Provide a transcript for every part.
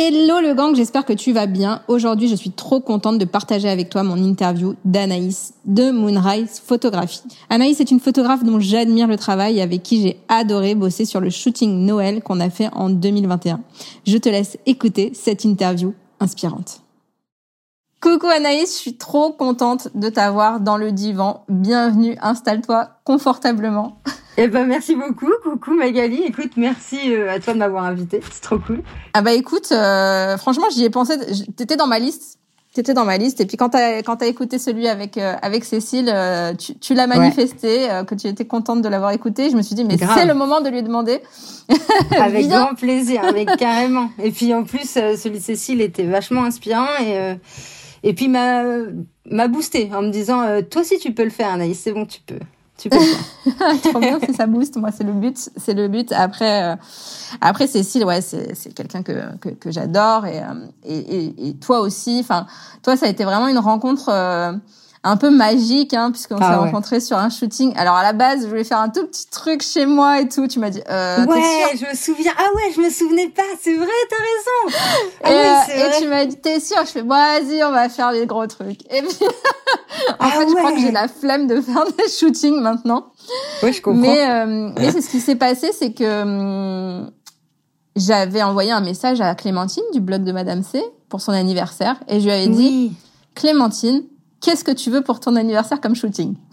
Hello le gang, j'espère que tu vas bien. Aujourd'hui, je suis trop contente de partager avec toi mon interview d'Anaïs de Moonrise Photographie. Anaïs est une photographe dont j'admire le travail et avec qui j'ai adoré bosser sur le shooting Noël qu'on a fait en 2021. Je te laisse écouter cette interview inspirante. Coucou Anaïs, je suis trop contente de t'avoir dans le divan. Bienvenue, installe-toi confortablement. Eh ben merci beaucoup, coucou Magali. Écoute, merci euh, à toi de m'avoir invité, c'est trop cool. Ah bah écoute, euh, franchement j'y ai pensé. T'étais dans ma liste, t'étais dans ma liste. Et puis quand t'as quand écouté celui avec euh, avec Cécile, tu, tu l'as manifesté, que tu étais contente de l'avoir écouté. Je me suis dit mais c'est le moment de lui demander. avec grand plaisir, avec carrément. Et puis en plus celui de Cécile était vachement inspirant et et puis m'a m'a boosté en me disant toi aussi tu peux le faire Anaïs, c'est bon tu peux. Tu peux Trop bien si ça booste. Moi, c'est le but. C'est le but. Après, euh, après Cécile, ouais, c'est, quelqu'un que, que, que j'adore et, euh, et, et, et, toi aussi. Enfin, toi, ça a été vraiment une rencontre. Euh, un peu magique, hein, puisqu'on ah s'est rencontrés sur un shooting. Alors à la base, je voulais faire un tout petit truc chez moi et tout. Tu m'as dit. Euh, ouais, je me souviens. Ah ouais, je me souvenais pas. C'est vrai, t'as raison. Ah et, ouais, euh, et tu m'as dit, t'es sûr Je fais, bon, vas-y, on va faire les gros trucs. Et puis, en ah fait, je crois que j'ai la flemme de faire des shootings maintenant. Oui, je comprends. Mais, euh, mais c'est ce qui s'est passé, c'est que hum, j'avais envoyé un message à Clémentine du blog de Madame C pour son anniversaire et je lui avais dit, Clémentine qu'est-ce que tu veux pour ton anniversaire comme shooting?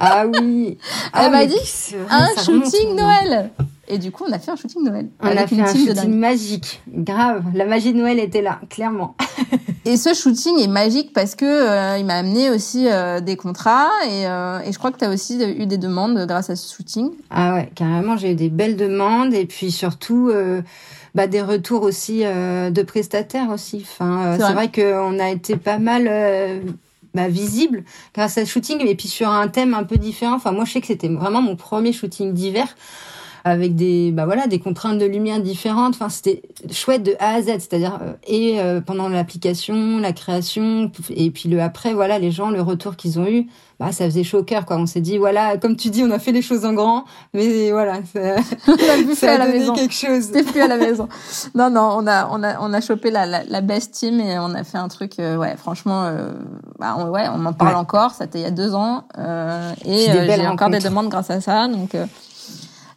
Ah oui. Elle ah, m'a dit un shooting Noël. Et du coup, on a fait un shooting Noël. On a fait un shooting magique. Grave. La magie de Noël était là, clairement. et ce shooting est magique parce que euh, il m'a amené aussi euh, des contrats et, euh, et, je crois que tu as aussi eu des demandes grâce à ce shooting. Ah ouais, carrément, j'ai eu des belles demandes et puis surtout bah, des retours aussi de prestataires aussi. Enfin, c'est vrai, vrai qu'on a été pas mal bah, visible grâce à ce shooting et puis sur un thème un peu différent. Enfin, moi, je sais que c'était vraiment mon premier shooting d'hiver avec des bah voilà des contraintes de lumière différentes. Enfin c'était chouette de A à Z c'est-à-dire euh, et euh, pendant l'application la création et puis le après voilà les gens le retour qu'ils ont eu bah ça faisait chaud au cœur quoi. On s'est dit voilà comme tu dis on a fait les choses en grand mais voilà ça, on a plus fait à la maison. quelque chose. C'était plus à la maison. Non non on a on a on a chopé la, la, la best team et on a fait un truc euh, ouais franchement bah on, ouais on en parle encore. Ça c'était il y a deux ans et j'ai encore des demandes grâce à ça donc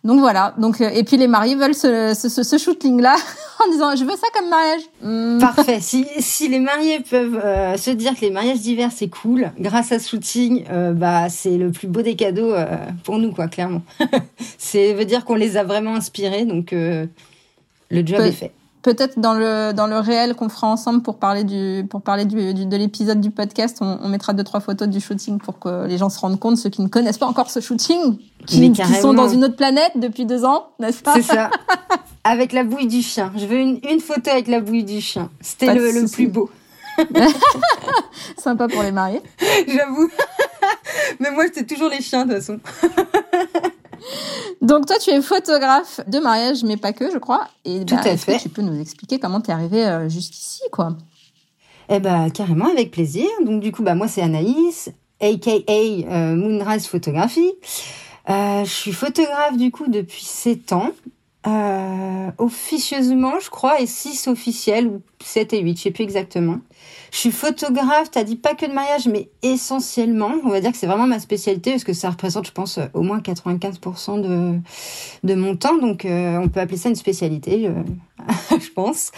donc voilà. Donc euh, et puis les mariés veulent ce, ce, ce shooting là en disant je veux ça comme mariage. Hmm. Parfait. Si si les mariés peuvent euh, se dire que les mariages d'hiver c'est cool grâce à ce shooting, euh, bah c'est le plus beau des cadeaux pour nous quoi clairement. c'est veut dire qu'on les a vraiment inspirés donc le job est fait peut-être dans le dans le réel qu'on fera ensemble pour parler du pour parler du, de l'épisode du podcast, on, on, mettra deux trois photos du shooting pour que les gens se rendent compte, ceux qui ne connaissent pas encore ce shooting, qui, qui sont dans une autre planète depuis deux ans, n'est-ce pas? C'est ça. avec la bouille du chien. Je veux une, une photo avec la bouille du chien. C'était le, le plus beau. Sympa pour les mariés. J'avoue. Mais moi, c'est toujours les chiens de toute façon. Donc toi, tu es photographe de mariage, mais pas que, je crois. Et Tout bah, à fait. tu peux nous expliquer comment tu es arrivée euh, jusqu'ici, quoi? Eh ben, carrément, avec plaisir. Donc du coup, bah moi, c'est Anaïs, aka euh, Moonrise Photographie. Euh, je suis photographe du coup depuis 7 ans. Euh, officieusement, je crois, et 6 officiels, ou 7 et 8, je sais plus exactement. Je suis photographe, t'as dit pas que de mariage, mais essentiellement, on va dire que c'est vraiment ma spécialité, parce que ça représente, je pense, au moins 95% de, de mon temps, donc euh, on peut appeler ça une spécialité, euh, je pense.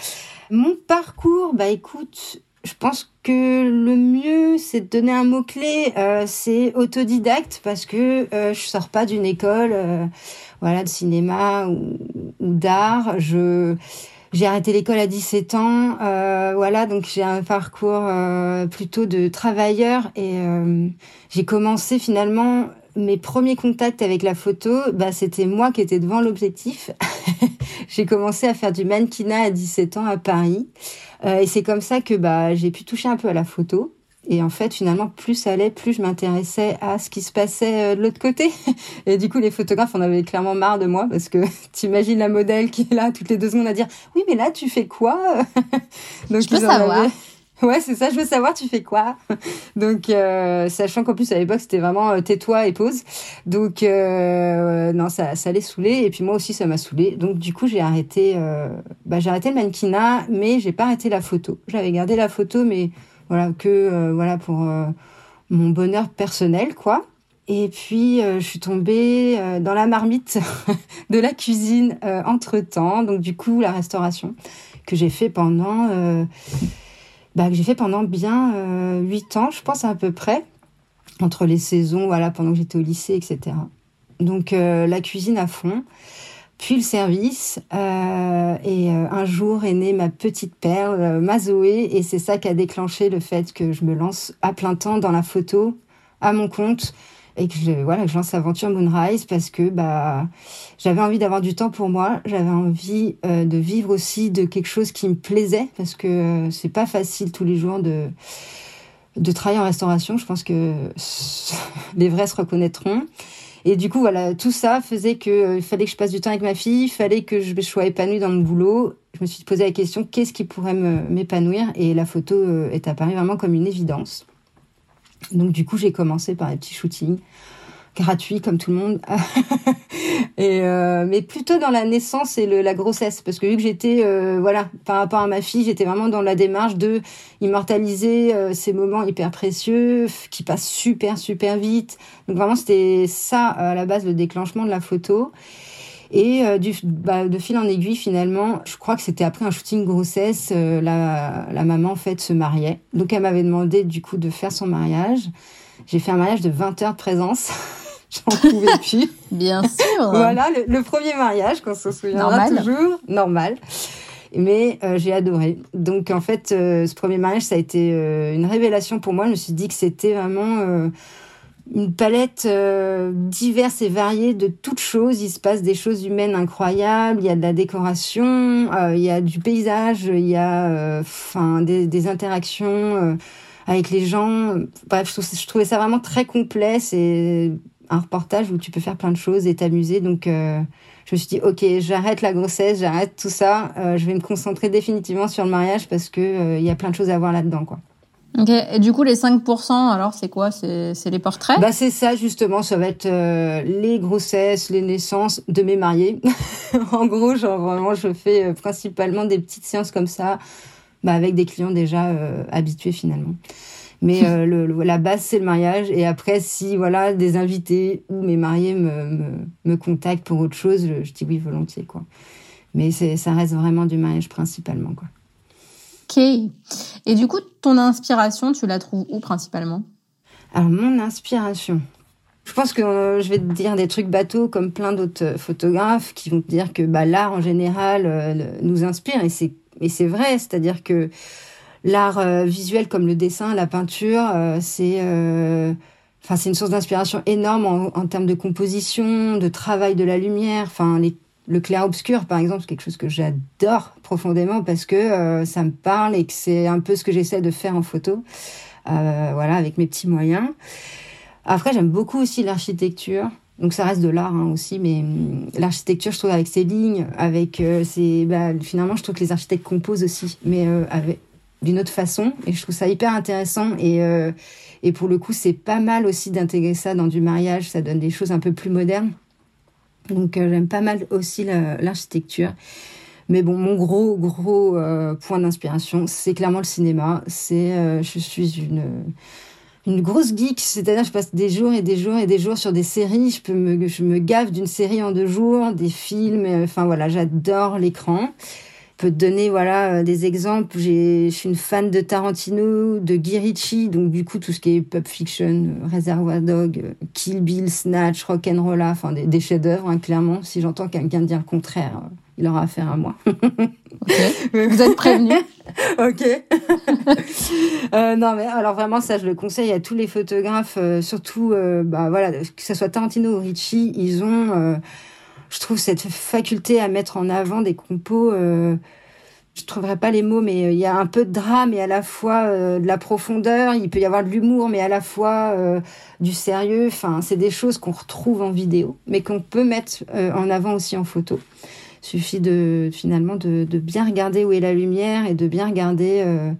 Mon parcours, bah écoute, je pense que le mieux, c'est de donner un mot-clé, euh, c'est autodidacte, parce que euh, je sors pas d'une école voilà de cinéma ou, d'art. Je J'ai arrêté l'école à 17 ans, euh, voilà, donc j'ai un parcours euh, plutôt de travailleur et euh, j'ai commencé finalement mes premiers contacts avec la photo, bah, c'était moi qui étais devant l'objectif. j'ai commencé à faire du mannequinat à 17 ans à Paris et c'est comme ça que bah, j'ai pu toucher un peu à la photo. Et en fait, finalement, plus ça allait, plus je m'intéressais à ce qui se passait euh, de l'autre côté. Et du coup, les photographes en avaient clairement marre de moi parce que t'imagines la modèle qui est là toutes les deux secondes à dire oui, mais là, tu fais quoi Donc, je peux savoir. Ouais, c'est ça, je veux savoir, tu fais quoi? Donc, euh, sachant qu'en plus, à l'époque, c'était vraiment euh, tais-toi et pose. Donc, euh, non, ça, ça allait saouler. Et puis, moi aussi, ça m'a saoulé. Donc, du coup, j'ai arrêté, euh, bah, j'ai arrêté le mannequinat, mais j'ai pas arrêté la photo. J'avais gardé la photo, mais voilà que euh, voilà pour euh, mon bonheur personnel quoi. Et puis euh, je suis tombée dans la marmite de la cuisine entre temps, donc du coup la restauration que j'ai fait pendant bah, bien huit ans, je pense à peu près, entre les saisons, voilà, pendant que j'étais au lycée, etc. Donc la cuisine à fond puis le service. Euh, et euh, un jour est née ma petite perle, euh, ma Zoé, et c'est ça qui a déclenché le fait que je me lance à plein temps dans la photo, à mon compte, et que je, voilà, je lance l'aventure Moonrise parce que bah, j'avais envie d'avoir du temps pour moi, j'avais envie de vivre aussi de quelque chose qui me plaisait, parce que c'est pas facile tous les jours de de travailler en restauration. Je pense que les vrais se reconnaîtront. Et du coup, voilà, tout ça faisait que euh, fallait que je passe du temps avec ma fille, il fallait que je sois épanouie dans mon boulot. Je me suis posé la question qu'est-ce qui pourrait m'épanouir? Et la photo euh, est apparue vraiment comme une évidence. Donc du coup, j'ai commencé par les petits shootings gratuit comme tout le monde. et euh, mais plutôt dans la naissance et le, la grossesse, parce que vu que j'étais, euh, voilà, par rapport à ma fille, j'étais vraiment dans la démarche de immortaliser euh, ces moments hyper précieux qui passent super super vite. Donc vraiment, c'était ça à la base le déclenchement de la photo. Et euh, du, bah, de fil en aiguille, finalement, je crois que c'était après un shooting grossesse, euh, la, la maman en fait se mariait. Donc elle m'avait demandé du coup de faire son mariage. J'ai fait un mariage de 20 heures de présence. J'en pouvais plus. Bien sûr. voilà, le, premier mariage, qu'on se souviendra toujours. Normal. Mais euh, j'ai adoré. Donc en fait, euh, ce premier mariage, ça a été euh, une révélation pour moi. Je me suis dit que c'était vraiment une palette diverse et variée de toutes choses. Il se passe des choses humaines incroyables. Il y a de la décoration, il y a du paysage, il y a enfin des, des, interactions avec les gens. Bref, je trouvais ça vraiment très complet. C'est un reportage où tu peux faire plein de choses et t'amuser. Donc, euh, je me suis dit, ok, j'arrête la grossesse, j'arrête tout ça. Euh, je vais me concentrer définitivement sur le mariage parce que euh, il y a plein de choses à voir là-dedans, quoi. Ok. Et du coup, les 5%, alors, c'est quoi? C'est les portraits? Bah, c'est ça, justement. Ça va être les grossesses, les naissances de mes mariés. en gros, genre, vraiment, je fais principalement des petites séances comme ça, bah, avec des clients déjà habitués, finalement. Mais euh, le, la base, c'est le mariage. Et après, si voilà des invités ou mes mariés me, me, me contactent pour autre chose, je, dis oui volontiers. quoi. Mais ça reste vraiment du mariage principalement. quoi. Ok. Et du coup, ton inspiration, tu la trouves où principalement? Alors, mon inspiration. Je pense que euh, je vais te dire des trucs bateaux comme plein d'autres euh, photographes qui vont te dire que bah, l'art en général nous inspire et c'est et c'est vrai, c'est-à-dire que l'art euh, visuel comme le dessin, la peinture, euh, c'est euh, enfin c'est une source d'inspiration énorme en, termes de composition, de travail de la lumière, enfin le clair-obscur, par exemple, c'est quelque chose que j'adore profondément parce que ça me parle et que c'est un peu ce que j'essaie de faire en photo, voilà, avec mes petits moyens. Après, j'aime beaucoup aussi l'architecture. Donc ça reste de l'art hein, aussi, mais hum, l'architecture, je trouve avec ses lignes, avec euh, bah, finalement, je trouve que les architectes composent aussi, mais avec d'une autre façon. Et je trouve ça hyper intéressant. Et, euh, et pour le coup, c'est pas mal aussi d'intégrer ça dans du mariage. Ça donne des choses un peu plus modernes. Donc euh, j'aime pas mal aussi l'architecture. Mais bon, mon gros, gros euh, point d'inspiration, c'est clairement le cinéma. C'est, je suis une une grosse geek, c'est-à-dire je passe des jours et des jours et des jours sur des séries. Je peux me, je me gave d'une série en deux jours, des films. Enfin voilà, j'adore l'écran peux te donner voilà euh, des exemples. Je suis une fan de Tarantino, de Guy Ritchie, donc du coup tout ce qui est Pulp Fiction, euh, Reservoir Dog, euh, Kill Bill, Snatch, Rock'n'Rolla, enfin des, des chefs-d'œuvre hein, clairement. Si j'entends quelqu'un dire le contraire, il aura affaire à moi. Vous êtes prévenu. ok. euh, non, mais alors vraiment, ça, je le conseille à tous les photographes, euh, surtout, euh, bah voilà, que ce soit Tarantino ou Ricci, ils ont, je trouve, cette faculté à mettre en avant des compos. je trouverais pas les mots, mais il y a un peu de drame et à la fois de la profondeur. Il peut y avoir de l'humour, mais à la fois du sérieux. Enfin, c'est des choses qu'on retrouve en vidéo, mais qu'on peut mettre en avant aussi en photo suffit de finalement de, bien regarder où est la lumière et de bien regarder euh,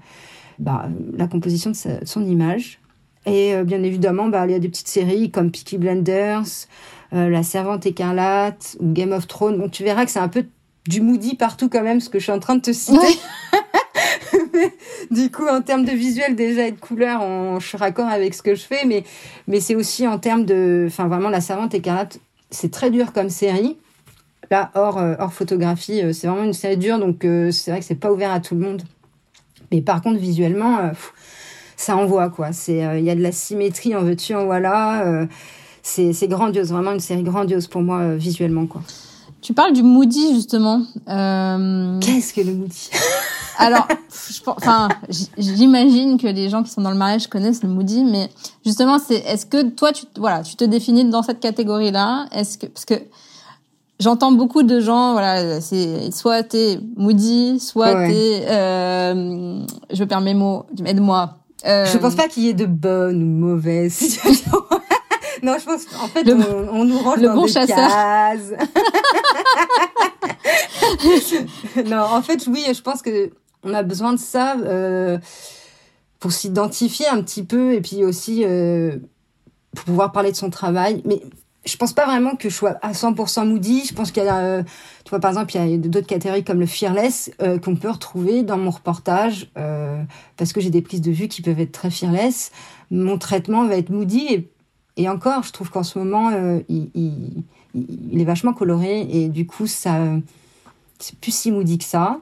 bah, la composition de, son image. Et euh, bien évidemment, bah, il y a des petites séries comme Peaky Blenders, euh, La Servante écarlate ou Game of Thrones. Bon, tu verras que c'est un peu du moody partout quand même, ce que je suis en train de te citer. du coup, en termes de visuel déjà et de couleur, je suis raccord avec ce que je fais, mais, mais c'est aussi en termes de, enfin vraiment, La Servante écarlate, c'est très dur comme série. Là, hors, euh, hors photographie, euh, c'est vraiment une série dure, donc euh, c'est vrai que c'est pas ouvert à tout le monde. Mais par contre, visuellement, ça envoie quoi. Il y a de la symétrie, en veux-tu, en voilà. C'est, c'est grandiose, vraiment une série grandiose pour moi visuellement quoi. Tu parles du Moody justement. Qu'est-ce que le Moody Alors, enfin, j'imagine que les gens qui sont dans le mariage connaissent le Moody, mais justement, c'est est-ce que toi, tu voilà, tu te définis dans cette catégorie-là? Est-ce que parce que J'entends beaucoup de gens, voilà, c'est soit t'es moody, soit t'es, euh, je perds mes mots, aide-moi. Euh, je pense pas qu'il y ait de bonnes ou mauvaises situations. Non, je pense qu'en fait, on, nous range le dans bon des chasseur. cases. non, en fait, oui, je pense que on a besoin de ça euh, pour s'identifier un petit peu et puis aussi euh, pour pouvoir parler de son travail. Mais je pense pas vraiment que je sois à 100% moody. Je pense qu'il y a, euh, tu vois, par exemple, il y a d'autres catégories comme le fearless euh, qu'on peut retrouver dans mon reportage euh, parce que j'ai des prises de vue qui peuvent être très fearless. Mon traitement va être moody et, et encore, je trouve qu'en ce moment, il, il, est vachement coloré et du coup, ça, c'est plus si moody que ça.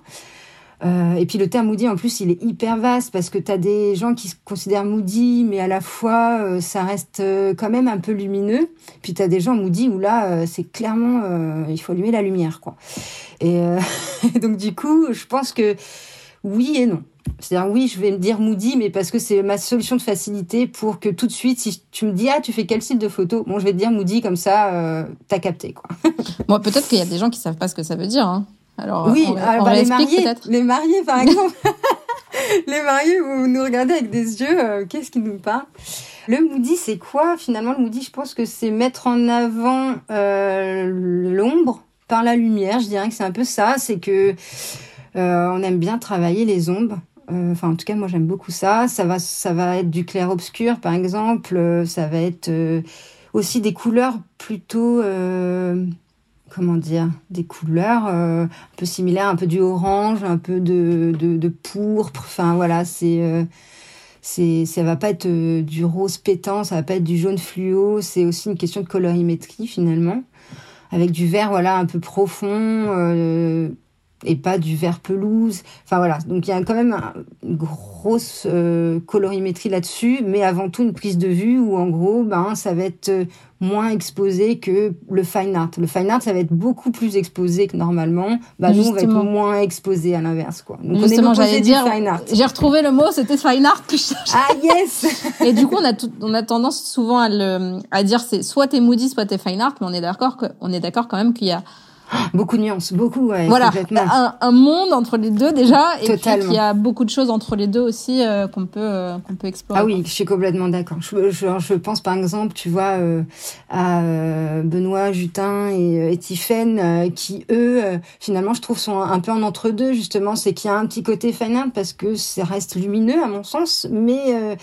Euh, et puis le terme moody, en plus, il est hyper vaste parce que tu as des gens qui se considèrent moody, mais à la fois, euh, ça reste euh, quand même un peu lumineux. Puis tu as des gens moody où là, c'est clairement, il faut allumer la lumière. quoi. Et donc du coup, je pense que oui et non. C'est-à-dire oui, je vais me dire moody, mais parce que c'est ma solution de facilité pour que tout de suite, si tu me dis ah tu fais quel style de photo, bon je vais te dire moody comme ça, euh, t'as capté quoi. bon peut-être qu'il y a des gens qui savent pas ce que ça veut dire. Hein. Alors, oui, bah, les mariés, les mariés par exemple. les mariés, vous nous regardez avec des yeux, euh, qu'est-ce qui nous parle? Le moody, c'est quoi finalement? Le moody, je pense que c'est mettre en avant euh, l'ombre par la lumière. Je dirais que c'est un peu ça. C'est que euh, on aime bien travailler les ombres. Enfin, en tout cas, moi, j'aime beaucoup ça. Ça va, ça va être du clair obscur, par exemple. Ça va être aussi des couleurs plutôt comment dire, des couleurs euh, un peu similaires, un peu du orange, un peu de, pourpre. Enfin voilà, c'est euh, c'est va pas être euh, du rose pétant, ça va pas être du jaune fluo. C'est aussi une question de colorimétrie finalement, avec du vert voilà un peu profond et pas du vert pelouse. Enfin voilà, donc il y a quand même une grosse colorimétrie là-dessus, mais avant tout une prise de vue où en gros, ben ça va être moins exposé que le fine art. Le fine art, ça va être beaucoup plus exposé que normalement. Bah, nous, on va être moins exposé à l'inverse, quoi. Donc, Justement, j'allais dire, j'ai retrouvé le mot, c'était fine art que je Ah, yes! Et du coup, on a on a tendance souvent à le, à dire c'est soit t'es moody, soit t'es fine art, mais on est d'accord que, on est d'accord quand même qu'il y a Beaucoup de nuances, beaucoup, ouais. Voilà, un, un, monde entre les deux déjà, et puis il y a beaucoup de choses entre les deux aussi euh, qu'on peut euh, qu'on peut explorer. Ah oui, je suis complètement d'accord. Je, je, je, pense par exemple, tu vois, euh, à Benoît Jutin et, et qui eux, finalement, je trouve sont un peu en entre deux justement. C'est qu'il y a un petit côté fan parce que ça reste lumineux à mon sens, mais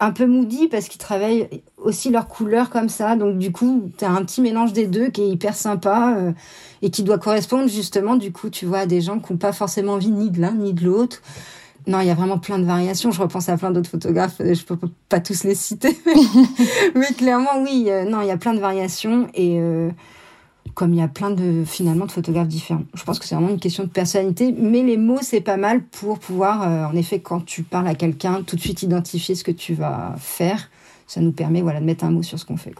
un peu moody parce qu'ils travaillent aussi leurs couleurs comme ça. Donc du coup, tu as un petit mélange des deux qui est hyper sympa euh, et qui doit correspondre justement, du coup, tu vois, à des gens qui n'ont pas forcément envie ni de l'un ni de l'autre. Non, il y a vraiment plein de variations. Je repense à plein d'autres photographes. Je peux pas tous les citer, mais, clairement, oui. Euh, non, il y a plein de variations et euh, comme il y a plein de finalement de photographes différents. Je pense que c'est vraiment une question de personnalité, mais les mots c'est pas mal pour pouvoir, euh, en effet, quand tu parles à quelqu'un, tout de suite identifier ce que tu vas faire. Ça nous permet voilà de mettre un mot sur ce qu'on fait.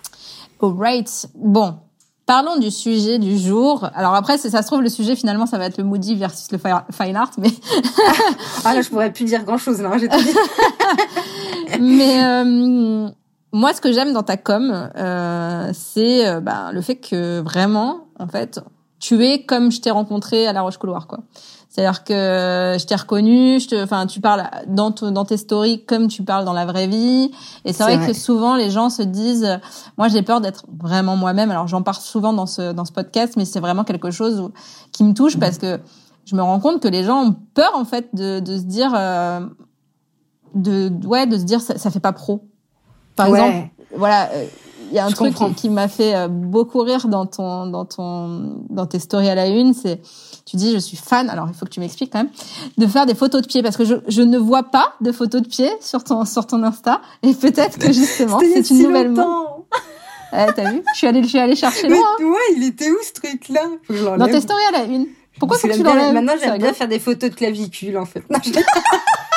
Alright. Bon, Parlons du sujet du jour. Alors après, ça se trouve, le sujet finalement, ça va être le moody versus le fine art, mais... ah là, je pourrais plus dire grand-chose, là, j'ai tout dit. mais euh, moi, ce que j'aime dans ta com, euh, c'est euh, bah, le fait que vraiment, en fait, tu es comme je t'ai rencontré à La Roche-Couloir, quoi. C'est-à-dire que je t'ai reconnu, je te, enfin, tu parles dans, dans tes stories comme tu parles dans la vraie vie. Et c'est vrai, que souvent les gens se disent, moi j'ai peur d'être vraiment moi-même. Alors j'en parle souvent dans ce dans ce podcast, mais c'est vraiment quelque chose qui me touche parce que je me rends compte que les gens ont peur en fait de, de se dire, euh, de ouais, de se dire ça, ça fait pas pro. Par exemple, voilà. Euh, il y a un truc qui, m'a fait euh, beaucoup rire dans ton dans ton dans tes stories à la une, c'est tu dis je suis fan. Alors il faut que tu m'expliques quand même de faire des photos de pieds parce que je, je ne vois pas de photos de pieds sur ton sur ton Insta et peut-être que justement c'est une nouvelle mode. Eh, t'as vu Je suis allée je suis allée chercher loin. Mais, ouais, il était où ce truc là Dans tes stories à la une. Pourquoi faut que tu l'enlèves? Maintenant j'aime bien faire des photos de clavicule en fait. je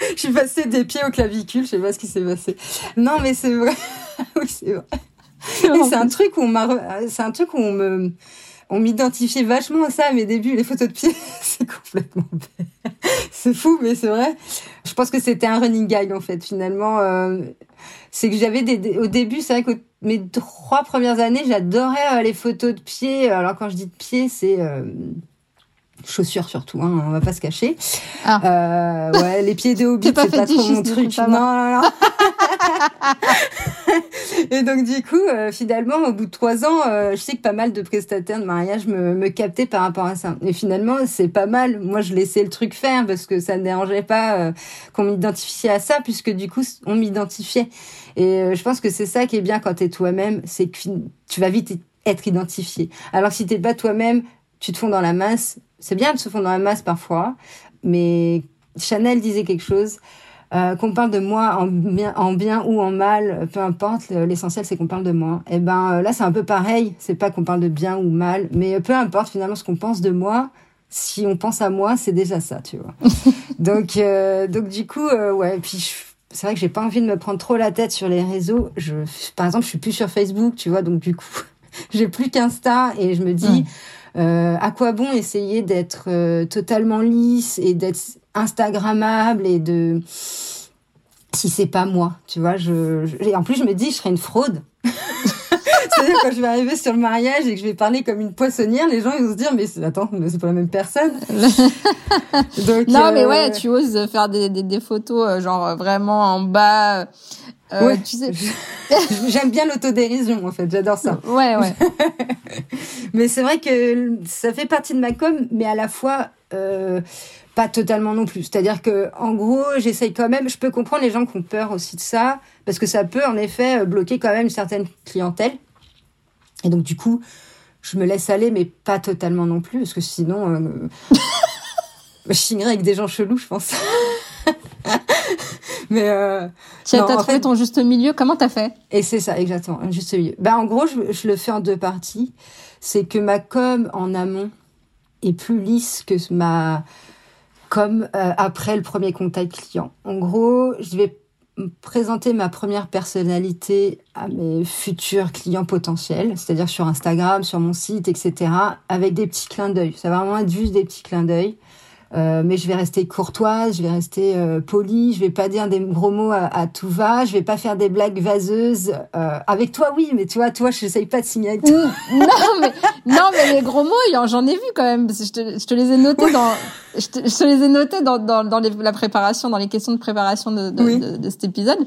suis passée des pieds au clavicule, je sais pas ce qui s'est passé. Non, mais c'est vrai. oui, c'est vrai. c'est un truc où on m'a, c'est un truc où on me, on m'identifiait vachement à ça à mes débuts, les photos de pieds. c'est complètement C'est fou, mais c'est vrai. Je pense que c'était un running gag, en fait, finalement. Euh, c'est que j'avais des, au début, c'est vrai que mes trois premières années, j'adorais euh, les photos de pieds. Alors, quand je dis de pieds, c'est, euh, chaussures surtout, hein, on va pas se cacher. Ah. Euh, ouais, les pieds de hobbit, c'est pas, trop mon truc. Non, non, non. et donc du coup, euh, finalement, au bout de trois ans, euh, je sais que pas mal de prestataires de mariage me, me captaient par rapport à ça. Et finalement, c'est pas mal. Moi, je laissais le truc faire parce que ça ne dérangeait pas euh, qu'on m'identifiait à ça, puisque du coup, on m'identifiait. Et je pense que c'est ça qui est bien quand t'es toi-même, c'est que tu vas vite être identifié. Alors si t'es pas toi-même, tu te fonds dans la masse. C'est bien de se fondre dans la masse parfois, mais Chanel disait quelque chose. Euh, qu'on parle de moi en bien, en bien ou en mal, peu importe, l'essentiel c'est qu'on parle de moi. Et eh ben euh, là c'est un peu pareil, c'est pas qu'on parle de bien ou mal, mais peu importe finalement ce qu'on pense de moi, si on pense à moi, c'est déjà ça, tu vois. donc euh, donc du coup ouais, puis c'est vrai que j'ai pas envie de me prendre trop la tête sur les réseaux. Je par exemple, je suis plus sur Facebook, tu vois, donc du coup, j'ai plus qu'Insta et je me dis. Euh, à quoi bon essayer d'être euh, totalement lisse et d'être instagrammable et de si c'est pas moi, tu vois, je, et en plus je me dis je serais une fraude. C'est-à-dire quand je vais arriver sur le mariage et que je vais parler comme une poissonnière, les gens ils vont se dire mais attends, mais c'est pas la même personne. non mais ouais, euh, tu oses faire des, des, des photos genre vraiment en bas euh, ouais, tu sais, j'aime bien l'autodérision en fait, j'adore ça. Ouais, ouais. mais c'est vrai que ça fait partie de ma com, mais à la fois euh, pas totalement non plus. C'est-à-dire que en gros, j'essaye quand même. Je peux comprendre les gens qui ont peur aussi de ça, parce que ça peut en effet bloquer quand même une certaine clientèle. Et donc du coup, je me laisse aller, mais pas totalement non plus, parce que sinon, euh, je signerais avec des gens chelous, je pense. Mais euh, tu as, trouvé ton juste milieu. Comment t'as fait? Et c'est ça, exactement, un juste milieu. Ben en gros, je, je le fais en deux parties. C'est que ma com en amont est plus lisse que ma com euh, après le premier contact client. En gros, je vais présenter ma première personnalité à mes futurs clients potentiels, c'est-à-dire sur Instagram, sur mon site, etc., avec des petits clins d'œil. Ça va vraiment être juste des petits clins d'œil. Euh, mais je vais rester courtoise, je vais rester euh, polie, je vais pas dire des gros mots à, tout va, je vais pas faire des blagues vaseuses. Euh, avec toi, oui, mais tu vois, toi, je n'essaye pas de signer avec toi. non, mais non, mais les gros mots, j'en ai vu quand même. je, te, je te les ai notés dans, je te, je te, les ai notés dans dans, dans les, la préparation, dans les questions de préparation de de, de, cet épisode.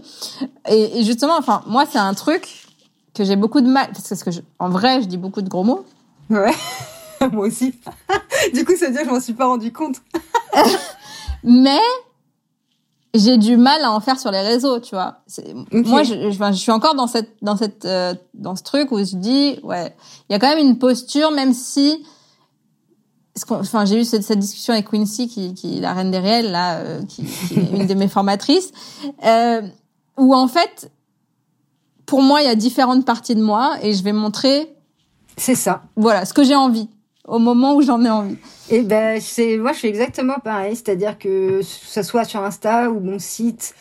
Et, et justement, enfin, moi, c'est un truc que j'ai beaucoup de mal parce que je, en vrai, je dis beaucoup de gros mots. Ouais. Moi aussi. du coup, ça veut dire que je m'en suis pas rendu compte. Mais j'ai du mal à en faire sur les réseaux, tu vois. Moi, je, je, suis encore dans cette, dans cette, euh, dans ce truc où je dis, ouais, il y a quand même une posture, même si, enfin, j'ai eu cette, cette, discussion avec Quincy, qui, qui est la reine des réels, là, euh, qui, qui, est une de mes formatrices, euh, où en fait, pour moi, il y a différentes parties de moi et je vais montrer. C'est ça. Voilà, ce que j'ai envie au moment où j'en ai envie. Et eh ben c'est moi je fais exactement pareil, c'est-à-dire que ce soit sur Insta ou mon site,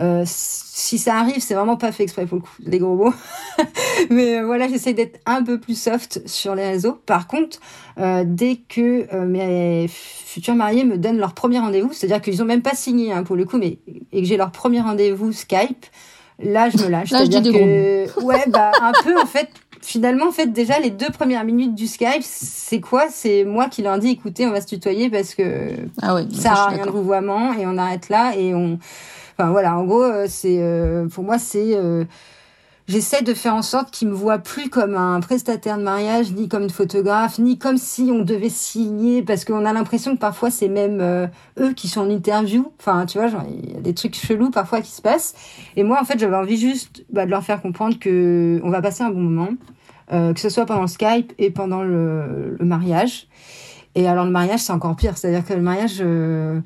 Euh, si ça arrive, c'est vraiment pas fait exprès pour le coup, les gros mots. Mais euh, voilà, j'essaie d'être un peu plus soft sur les réseaux. Par contre, euh, dès que mes futurs mariés me donnent leur premier rendez-vous, c'est-à-dire qu'ils ont même pas signé hein, pour le coup, mais et que j'ai leur premier rendez-vous Skype, là je me lâche. Là, je dis que ouais, bah un peu en fait. Finalement, en fait, déjà les deux premières minutes du Skype, c'est quoi? C'est moi qui leur dis, écoutez, on va se tutoyer parce que Ah ça suis rien de d'accord. vouvoiement et on arrête là et on enfin voilà. En gros euh, c'est euh, pour moi c'est euh, j'essaie de faire en sorte qu'ils me voient plus comme un prestataire de mariage ni comme une photographe ni comme si on devait signer parce qu'on a l'impression que parfois c'est même euh, eux qui sont en interview. Enfin tu vois il y a des trucs chelous parfois qui se passent. Et moi en fait j'avais envie juste bah, de leur faire comprendre que on va passer un bon moment que ce soit pendant Skype et pendant le, mariage et alors le mariage, c'est encore pire. C'est-à-dire que le mariage, euh,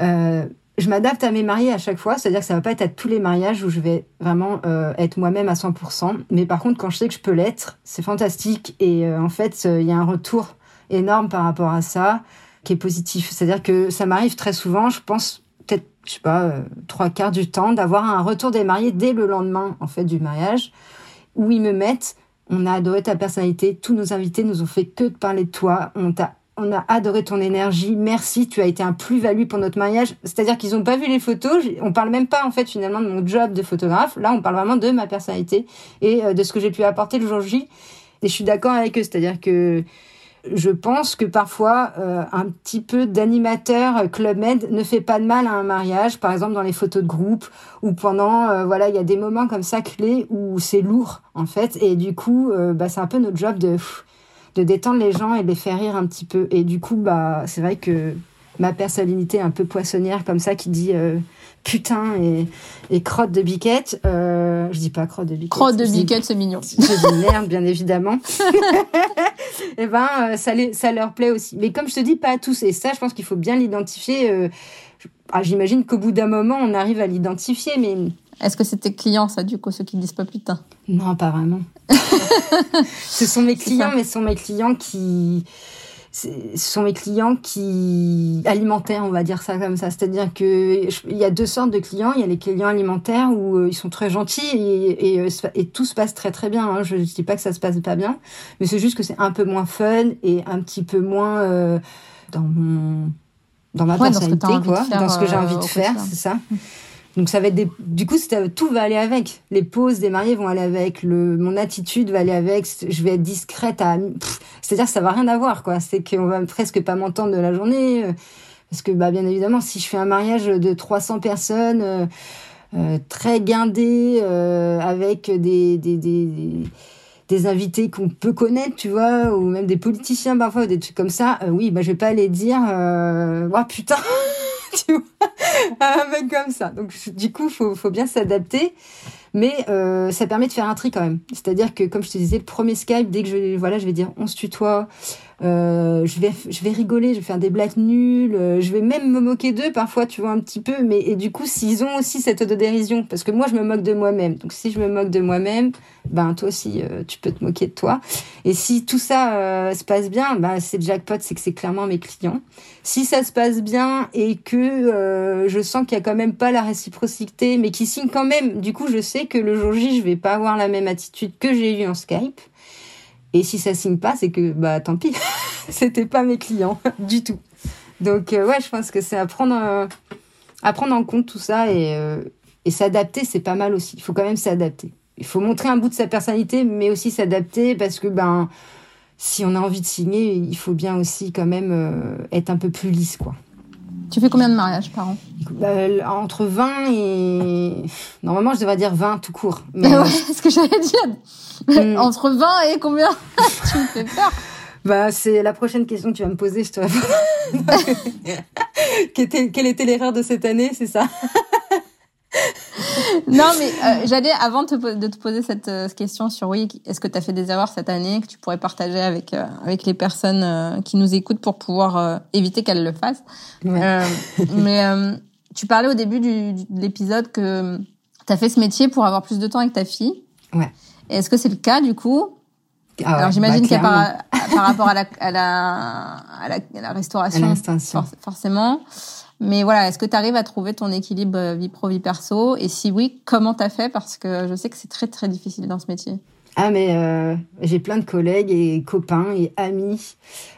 euh, je m'adapte à mes mariés à chaque fois. C'est-à-dire que ça va pas être à tous les mariages où je vais vraiment euh, être moi-même à 100%. Mais par contre, quand je sais que je peux l'être, c'est fantastique. Et euh, en fait, euh, il y a un retour énorme par rapport à ça qui est positif. C'est-à-dire que ça m'arrive très souvent, je pense peut-être, je sais pas, euh, trois quarts du temps, d'avoir un retour des mariés dès le lendemain, en fait, du mariage, où ils me mettent on a adoré ta personnalité. Tous nos invités nous ont fait que de parler de toi. On t'a on a adoré ton énergie. Merci, tu as été un plus-value pour notre mariage. C'est-à-dire qu'ils ont pas vu les photos. On parle même pas en fait finalement de mon job de photographe. Là, on parle vraiment de ma personnalité et euh, de ce que j'ai pu apporter le jour J. Et je suis d'accord avec eux. C'est-à-dire que je pense que parfois euh, un petit peu d'animateur euh, Club Med ne fait pas de mal à un mariage, par exemple dans les photos de groupe ou pendant euh, voilà il y a des moments comme ça clés où c'est lourd en fait. Et du coup bah, c'est un peu notre job de de détendre les gens et de les faire rire un petit peu. Et du coup bah c'est vrai que ma personnalité un peu poissonnière comme ça qui dit euh, putain et, et crotte de biquette euh, je dis pas crotte de biquette Crotte de biquette, c'est mignon. je dis merde, bien évidemment. et ben, euh, ça, les- ça leur plaît aussi. Mais comme je te dis, pas à tous. Et ça, je pense qu'il faut bien l'identifier. euh, ah, J'imagine qu'au bout d'un moment, on arrive à l'identifier, mais Est-ce que c'est tes clients, ça, du coup, ceux qui disent pas putain? Non, pas vraiment. ce sont mes clients, mais ce sont mes clients qui. Ce sont mes clients qui alimentaires, on va dire ça comme ça. C'est-à-dire que je- il y a deux sortes de clients. Il y a les clients alimentaires où euh, ils sont très gentils et, et, euh, et tout se passe très très bien. hein. Je ne dis pas que ça se passe pas bien, mais c'est juste que c'est un peu moins fun et un petit peu moins euh, dans mon dans ma Ouais, dans ce que personnalité, quoi, faire, dans ce que j'ai envie de faire, c'est ça. Donc ça va être des... du coup tout va aller avec. Les poses des mariés vont aller avec. Le mon attitude va aller avec. Je vais être discrète à. C'est-à-dire ça va rien avoir quoi. C'est qu'on va presque pas m'entendre de la journée euh, parce que bah bien évidemment si je fais un mariage de 300 personnes euh, euh, très guindé euh, avec des des, des, des invités qu'on peut connaître, tu vois, ou même des politiciens parfois, des trucs comme ça, euh, oui, bah je vais pas aller dire, oh putain, tu vois, à un mec comme ça. Donc du coup, faut faut bien s'adapter, mais euh, ça permet de faire un tri quand même. C'est-à-dire que comme je te disais, le premier Skype, dès que je voilà, je vais dire on se tutoie, euh, je vais je vais rigoler, je vais faire des blagues nulles, euh, je vais même me moquer d'eux parfois, tu vois un petit peu, mais et du coup s'ils ont aussi cette autodérision, parce que moi je me moque de moi-même, donc si je me moque de moi-même, ben toi aussi euh, tu peux te moquer de toi. Et si tout ça se passe bien, ben c'est jackpot, c'est que c'est clairement mes clients. Si ça se passe bien et que je sens qu'il y a quand même pas la réciprocité, mais qui signe quand même, du coup je sais que le jour J je vais pas avoir la même attitude que j'ai eu en Skype. Et si ça signe pas, c'est que bah tant pis, c'était pas mes clients du tout. Donc euh, ouais, je pense que c'est à prendre euh, à prendre en compte tout ça et euh, et s'adapter, c'est pas mal aussi. Il faut quand même s'adapter. Il faut montrer un bout de sa personnalité, mais aussi s'adapter parce que ben si on a envie de signer, il faut bien aussi quand même être un peu plus lisse quoi. Tu fais combien de mariages par an Bah, entre 20 et normalement je devrais dire 20 tout court. Mais Ouais, c'est ce que j'allais dire. Mm. Entre 20 et combien Tu me fais peur. Bah, c'est la prochaine question que tu vas me poser, je te réponds. quelle était l'erreur de cette année, c'est ça? Non, mais euh, j'allais, avant de te, po- de te poser cette euh, question sur oui, est-ce que tu as fait des erreurs cette année que tu pourrais partager avec, euh, avec les personnes qui nous écoutent pour pouvoir éviter qu'elles le fassent? Ouais. Mais tu parlais au début du, du- de l'épisode que tu as fait ce métier pour avoir plus de temps avec ta fille. Ouais. Est-ce que c'est le cas du coup? Ah ouais, Alors j'imagine bah, qu'il y a par, par rapport à la, à la, à la, à la À restauration, l'instinction. for- forcément. Mais voilà, est-ce que tu arrives à trouver ton équilibre euh, vie pro vie perso? Et si oui, comment t'as fait? Parce que je sais que c'est très très difficile dans ce métier. Ah mais euh, j'ai plein de collègues et copains et amis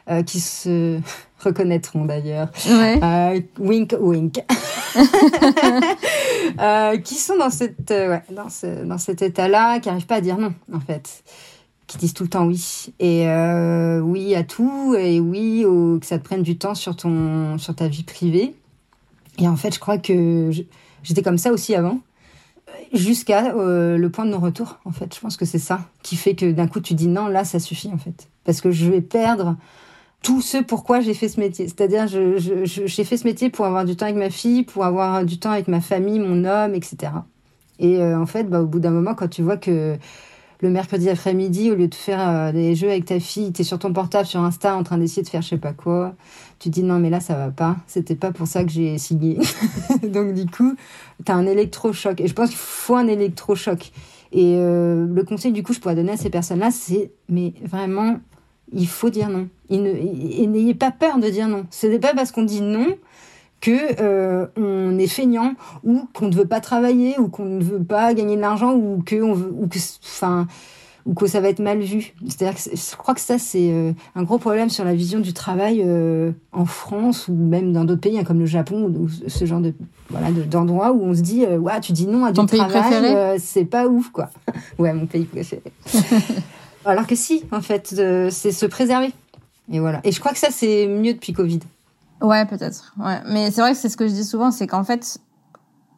euh, qui se reconnaîtront d'ailleurs. Ouais. Euh, wink wink. Qui sont dans cette ouais, dans ce dans cet état-là, qui arrivent pas à dire non en fait, qui disent tout le temps oui et oui à tout et oui au, que ça te prenne du temps sur ton sur ta vie privée. Et en fait, je crois que j'étais comme ça aussi avant jusqu'à euh, le point de non-retour, en fait. Je pense que c'est ça qui fait que d'un coup, tu dis non, là, ça suffit, en fait. Parce que je vais perdre tout ce pourquoi j'ai fait ce métier. C'est-à-dire, j'ai fait ce métier pour avoir du temps avec ma fille, pour avoir du temps avec ma famille, mon homme, etc. Et euh, en fait, bah, au bout d'un moment, quand tu vois que le mercredi après-midi, au lieu de faire euh, des jeux avec ta fille, t'es sur ton portable, sur Insta, en train d'essayer de faire je sais pas quoi, tu te dis non, mais là, ça va pas. C'était pas pour ça que j'ai signé. Donc, du coup, t'as un électrochoc. Et je pense qu'il faut un électrochoc. Et euh, le conseil, du coup, je pourrais donner à ces personnes-là, c'est, mais vraiment, il faut dire non. Et n'ayez pas peur de dire non. Ce n'est pas parce qu'on dit non que euh, on est feignant ou qu'on ne veut pas travailler ou qu'on ne veut pas gagner de l'argent ou que on veut ou que enfin ou que ça va être mal vu. C'est-à-dire que je crois que ça c'est euh, un gros problème sur la vision du travail euh, en France ou même dans d'autres pays hein, comme le Japon ou ce genre de voilà de- d'endroits où on se dit ouais tu dis non à du Ton pays travail c'est pas ouf quoi. ouais mon pays préféré. Alors que si en fait c'est se préserver. Et voilà. Et je crois que ça c'est mieux depuis Covid. Ouais, peut-être. Ouais. Mais c'est vrai que c'est ce que je dis souvent, c'est qu'en fait,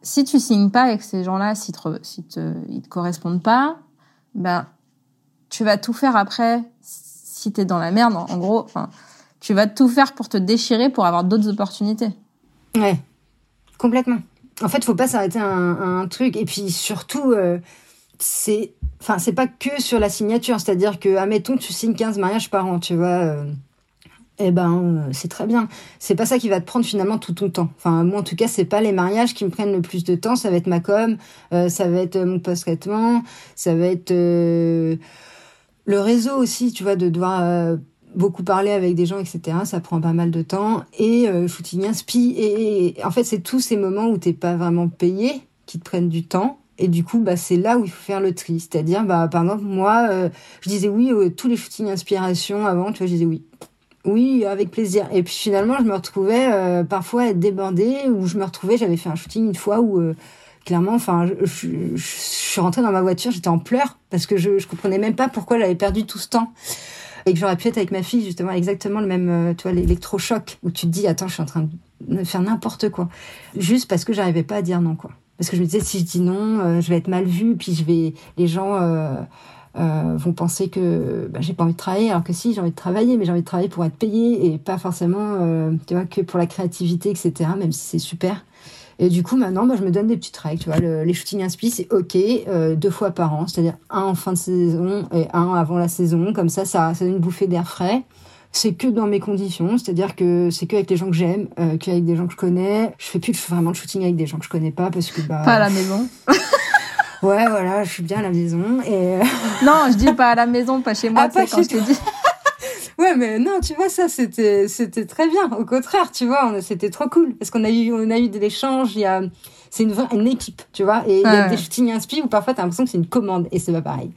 si tu signes pas avec ces gens-là, si te, si te, ils te correspondent pas, ben, tu vas tout faire après, si t'es dans la merde, en, gros, enfin, tu vas tout faire pour te déchirer pour avoir d'autres opportunités. Ouais, complètement. En fait, faut pas s'arrêter à un truc. Et puis surtout, euh, c'est, enfin, c'est pas que sur la signature. C'est-à-dire que, admettons, tu signes 15 mariages par an, tu vois. euh, eh ben, euh, c'est très bien. C'est pas ça qui va te prendre finalement tout ton temps. Enfin, moi, en tout cas, c'est pas les mariages qui me prennent le plus de temps. Ça va être ma com, euh, ça va être euh, mon post-traitement, ça va être le réseau aussi, tu vois, de devoir beaucoup parler avec des gens, etc. Ça prend pas mal de temps. Et shooting inspi. Et, et en fait, c'est tous ces moments où t'es pas vraiment payé qui te prennent du temps. Et du coup, bah, c'est là où il faut faire le tri. C'est-à-dire, bah, par exemple, moi, je disais oui tous les shootings inspiration avant, tu vois, je disais oui. Oui, avec plaisir. Et puis finalement, je me retrouvais euh, parfois être débordée, ou je me retrouvais, j'avais fait un shooting une fois où euh, clairement, enfin, je, je, je- suis rentrée dans ma voiture, j'étais en pleurs parce que je, je comprenais même pas pourquoi j'avais perdu tout ce temps et que j'aurais pu être avec ma fille justement exactement le même, euh, tu vois, l'électrochoc où tu te dis attends, je suis en train de faire n'importe quoi, juste parce que j'arrivais pas à dire non quoi. Parce que je me disais si je dis non, euh, je vais être mal vue, puis je vais, les gens euh, vont penser que bah, j'ai pas envie de travailler, alors que si j'ai envie de travailler, mais j'ai envie de travailler pour être payée et pas forcément, euh, tu vois, que pour la créativité, etc. Même si c'est super. Et du coup, maintenant, bah, je me donne des petites règles. Tu vois, le- les shootings inspi, c'est OK, euh, deux fois par an, c'est-à-dire un en fin de saison et un avant la saison. Comme ça, ça, ça donne une bouffée d'air frais. C'est que dans mes conditions, c'est-à-dire que c'est que avec les gens que j'aime, euh, qu'avec des gens que je connais. Je fais plus vraiment de shooting avec des gens que je connais pas parce que bah Pas à la maison. ouais voilà, je suis bien à la maison et non, je dis pas à la maison, pas chez moi, Ah, pas quand chez je te dis. Ouais, mais non, tu vois, ça, c'était, c'était très bien. Au contraire, tu vois, c'était trop cool. Parce qu'on a eu, on a eu de l'échange, il y a, c'est une, équipe, tu vois. Et il y a Ouais. des shootings inspi où parfois t'as l'impression que c'est une commande et c'est pas pareil.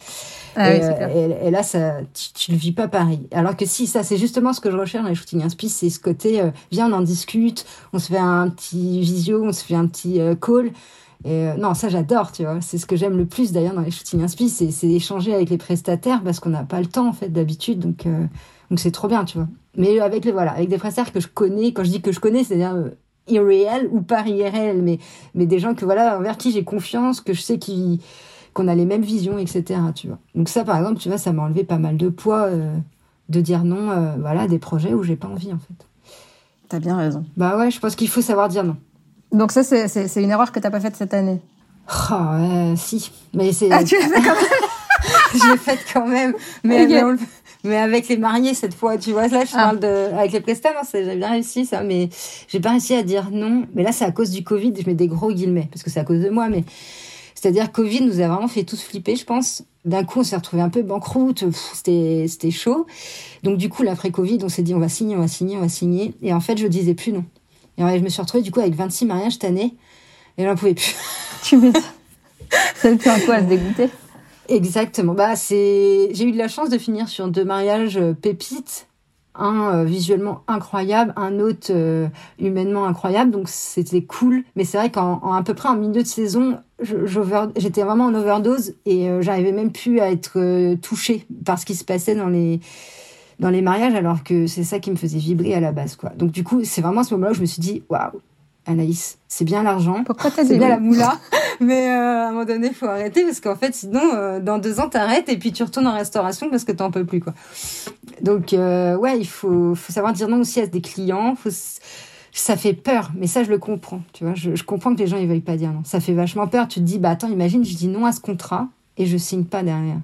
Ah et, oui, c'est euh, et là, ça, tu, tu le vis pas pareil. Alors que si, ça, c'est justement ce que je recherche dans les shootings inspi, c'est ce côté, euh, viens, on en discute, on se fait un petit visio, on se fait un petit euh, call. Et euh, non, ça j'adore, tu vois. C'est ce que j'aime le plus d'ailleurs dans les shootings inspi, c'est, c'est échanger avec les prestataires parce qu'on n'a pas le temps en fait d'habitude, donc euh, donc c'est trop bien, tu vois. Mais avec les voilà, avec des prestataires que je connais, quand je dis que je connais, c'est-à-dire euh, irréel ou pas irréel, mais mais des gens que voilà envers qui j'ai confiance, que je sais qui qu'on a les mêmes visions, etc. Tu vois. Donc ça, par exemple, tu vois, ça m'a enlevé pas mal de poids de dire non, voilà, à des projets où j'ai pas envie en fait. T'as bien raison. Bah ouais, je pense qu'il faut savoir dire non. Donc ça, c'est, une erreur que t'as pas faite cette année. Oh, si, mais c'est. Ah, tu l'as fait quand même je l'ai faite quand même, mais, avec les mariés cette fois, tu vois. Là, je Ah. parle de avec les prestats, non, c'est- j'ai bien réussi ça, mais j'ai pas réussi à dire non. Mais là, c'est à cause du Covid. Je mets des gros guillemets parce que c'est à cause de moi, mais c'est-à-dire Covid nous a vraiment fait tous flipper, je pense. D'un coup, on s'est retrouvé un peu banqueroute, c'était chaud. Donc du coup, l'après Covid, on s'est dit on va signer, on va signer, on va signer. Et en fait, je disais plus non. Et je me suis retrouvée du coup avec 26 mariages cette année et j'en pouvais plus. Tu m'étonnes. Ça me fait un coup à se dégoûter. Exactement. Bah c'est j'ai eu de la chance de finir sur deux mariages euh, pépites, un euh, visuellement incroyable, un autre euh, humainement incroyable. Donc c'était cool. Mais c'est vrai qu'en en à peu près en milieu de saison, j'étais vraiment en overdose et euh, j'arrivais même plus à être touchée par ce qui se passait dans les dans les mariages, alors que c'est ça qui me faisait vibrer à la base, quoi. Donc du coup, c'est vraiment à ce moment-là où je me suis dit, waouh, Anaïs, c'est bien l'argent, Pourquoi t'as c'est bien la moula, mais euh, à un moment donné, il faut arrêter parce qu'en fait, sinon, euh, dans deux ans, t'arrêtes et puis tu retournes en restauration parce que t'en peux plus, quoi. Donc, euh, ouais, il faut, faut savoir dire non aussi à des clients. Faut, ça fait peur, mais ça, je le comprends. Tu vois, je, je comprends que les gens ils veuillent pas dire non. Ça fait vachement peur. Tu te dis, bah attends, imagine, je dis non à ce contrat et je signe pas derrière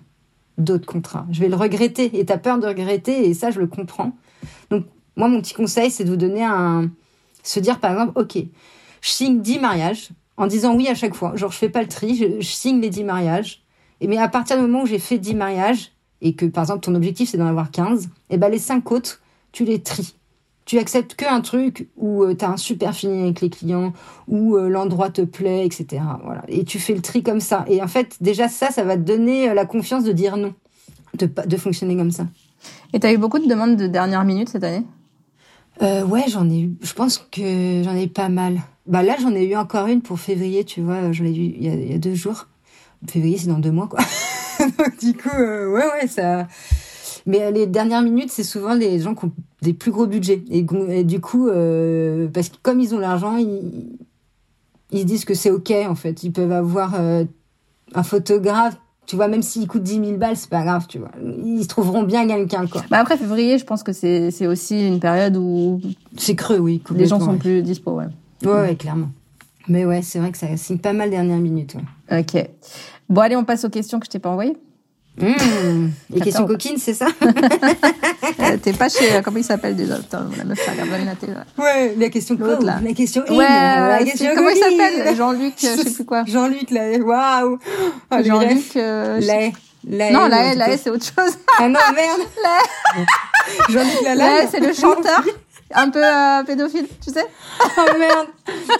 d'autres contrats. Je vais le regretter et t'as peur de regretter et ça, je le comprends. Donc, moi, mon petit conseil, c'est de vous donner un, se dire par exemple, ok, je signe 10 mariages en disant oui à chaque fois. Genre, je fais pas le tri, je, signe les 10 mariages. Et mais à partir du moment où j'ai fait 10 mariages et que par exemple ton objectif c'est d'en avoir 15, et ben les 5 autres, tu les tries. Tu acceptes que un truc où tu as un super feeling avec les clients, où euh, l'endroit te plaît, etc. Voilà. Et tu fais le tri comme ça. Et en fait, déjà ça, ça va te donner euh, la confiance de dire non, de, pas- de fonctionner comme ça. Et t'as eu beaucoup de demandes de dernière minute cette année? Euh, ouais, j'en ai eu. Je pense que j'en ai eu pas mal. Bah là, j'en ai eu encore une pour février, tu vois. J'en ai eu il y a, il y a deux jours. Février, c'est dans deux mois, quoi. Donc, du coup, euh, ouais, ouais, ça. Mais euh, les dernières minutes, c'est souvent les gens qui ont des plus gros budgets. Et, du coup, euh, parce que comme ils ont l'argent, ils, ils se disent que c'est OK, en fait. Ils peuvent avoir euh, un photographe. Tu vois, même s'il coûte 10 000 balles, c'est pas grave, tu vois. Ils trouveront bien quelqu'un, quoi. Bah après février, je pense que c'est aussi une période où C'est creux, oui. les gens sont ouais. plus dispo, ouais. Ouais, ouais, clairement. Mais ouais, c'est vrai que ça signe pas mal dernière minute. Ouais. Ok. Bon allez, on passe aux questions que je t'ai pas envoyées. Mmh. Les Attends. questions coquines, c'est ça Euh, T'es pas chez euh, comment il s'appelle déjà Putain, la meuf qui regarde la télé. Ouais, la question L'autre, co, là. la question in, Ouais, la question comment il coquine. s'appelle Jean-Luc, euh, je sais plus quoi. Jean-Luc, là, waouh Ah, Jean-Luc. euh, La. La Non, la la c'est autre chose. Ah non, merde Jean-Luc La Lalanne haie, c'est le chanteur, un peu euh, pédophile, tu sais. Oh merde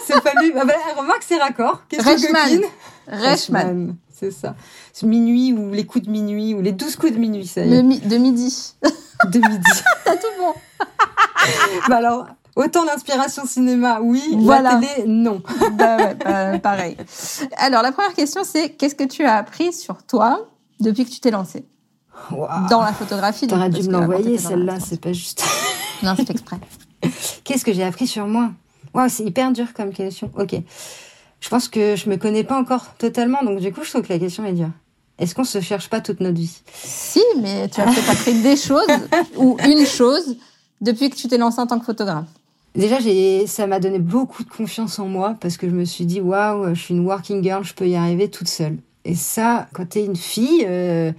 C'est pas lui. Ah bah, remarque, c'est raccord. Reichmann. coquine. Reichmann. C'est ça. Minuit ou les coups de minuit ou les douze coups de minuit, ça y est. mi- de midi. De midi. T'as tout bon. bah alors, autant l'inspiration cinéma, oui. Voilà. La télé, non. bah ouais, bah, pareil. Alors la première question, c'est qu'est-ce que tu as appris sur toi depuis que tu t'es lancée? Dans la photographie T'aurais dû me l'envoyer, celle-là, c'est pas juste. Non, c'est exprès. Qu'est-ce que j'ai appris sur moi? Waouh, c'est hyper dur comme question. Ok. Je pense que je me connais pas encore totalement, donc du coup, je trouve que la question est dure. Est-ce qu'on se cherche pas toute notre vie? Si, mais tu as peut-être appris des choses ou une chose depuis que tu t'es lancée en tant que photographe. Déjà, j'ai, ça m'a donné beaucoup de confiance en moi parce que je me suis dit, waouh, je suis une working girl, je peux y arriver toute seule. Et ça, quand t'es une fille euh,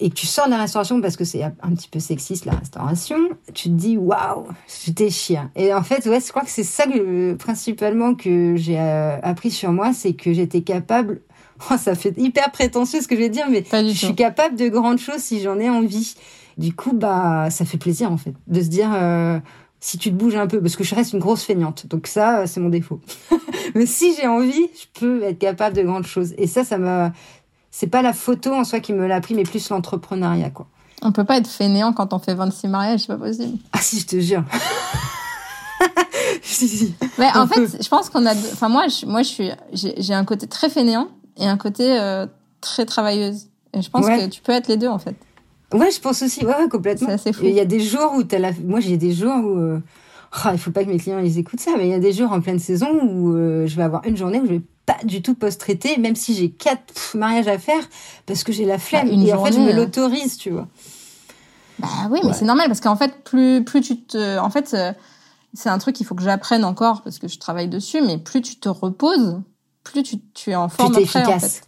et que tu sors de la restauration parce que c'est un petit peu sexiste la restauration, tu te dis, waouh, j'étais chien. Et en fait, ouais, je crois que c'est ça que, principalement que j'ai euh, appris sur moi, c'est que j'étais capable. Oh, ça fait hyper prétentieux ce que je vais dire, mais je suis capable de grandes choses si j'en ai envie. Du coup, bah, ça fait plaisir en fait de se dire euh, si tu te bouges un peu, parce que je reste une grosse feignante, donc ça, c'est mon défaut. Mais si j'ai envie, je peux être capable de grandes choses. Et ça, ça m'a, c'est pas la photo en soi qui me l'a appris, mais plus l'entrepreneuriat, quoi. On peut pas être fainéant quand on fait 26 mariages, c'est pas possible. Ah si, je te jure. si, si. Mais en fait, je pense qu'on a, enfin moi, je, moi, je suis, j'ai un côté très fainéant et un côté euh, très travailleuse. Et je pense Ouais. que tu peux être les deux en fait. Ouais, je pense aussi. Ouais, ouais, complètement. C'est assez fou. Il y a des jours où t'as la, moi j'ai des jours où, euh, ah, il faut pas que mes clients ils écoutent ça, mais il y a des jours en pleine saison où euh, je vais avoir une journée où je vais pas du tout post-traiter, même si j'ai quatre pff, mariages à faire, parce que j'ai la flemme. Bah, une et en fait, je me hein. l'autorise, tu vois. Bah oui, mais Ouais. c'est normal parce qu'en fait, plus plus tu te, en fait, euh, c'est un truc qu'il faut que j'apprenne encore parce que je travaille dessus. Mais plus tu te reposes, plus tu, tu es en Plus forme t'es après. En efficace. fait.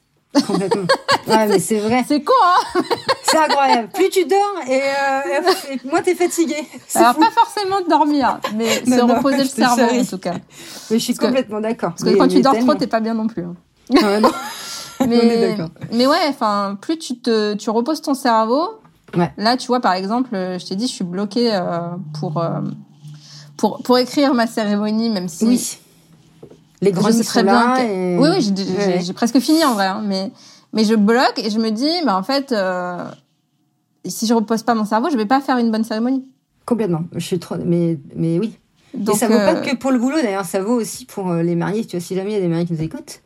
Complètement. ouais, mais c'est vrai. C'est con, hein C'est incroyable. Plus tu dors et, euh, et moins t'es fatigué. Alors fou. pas forcément de dormir, mais Non, se non, reposer le cerveau en tout cas. Mais je suis parce complètement d'accord. Parce que Mais- quand tu dors tellement. trop, t'es pas bien non plus. hein. Ouais, non. On Mais, mais ouais, enfin, plus tu te, tu reposes ton cerveau. Ouais. Là, tu vois, par exemple, euh, je t'ai dit, je suis bloquée euh, pour euh, pour, pour écrire ma cérémonie, même si. Oui. Les grands je sais très bien. que... Et... Oui, oui, j'ai ouais. presque fini en vrai, hein, mais mais je bloque et je me dis, bah en fait, euh, si je repose pas mon cerveau, je vais pas faire une bonne cérémonie. Complètement. Je suis trop, mais mais oui. Donc, et ça vaut euh... pas que pour le boulot d'ailleurs, ça vaut aussi pour euh, les mariés. Tu vois, si jamais il y a des mariés qui nous écoutent.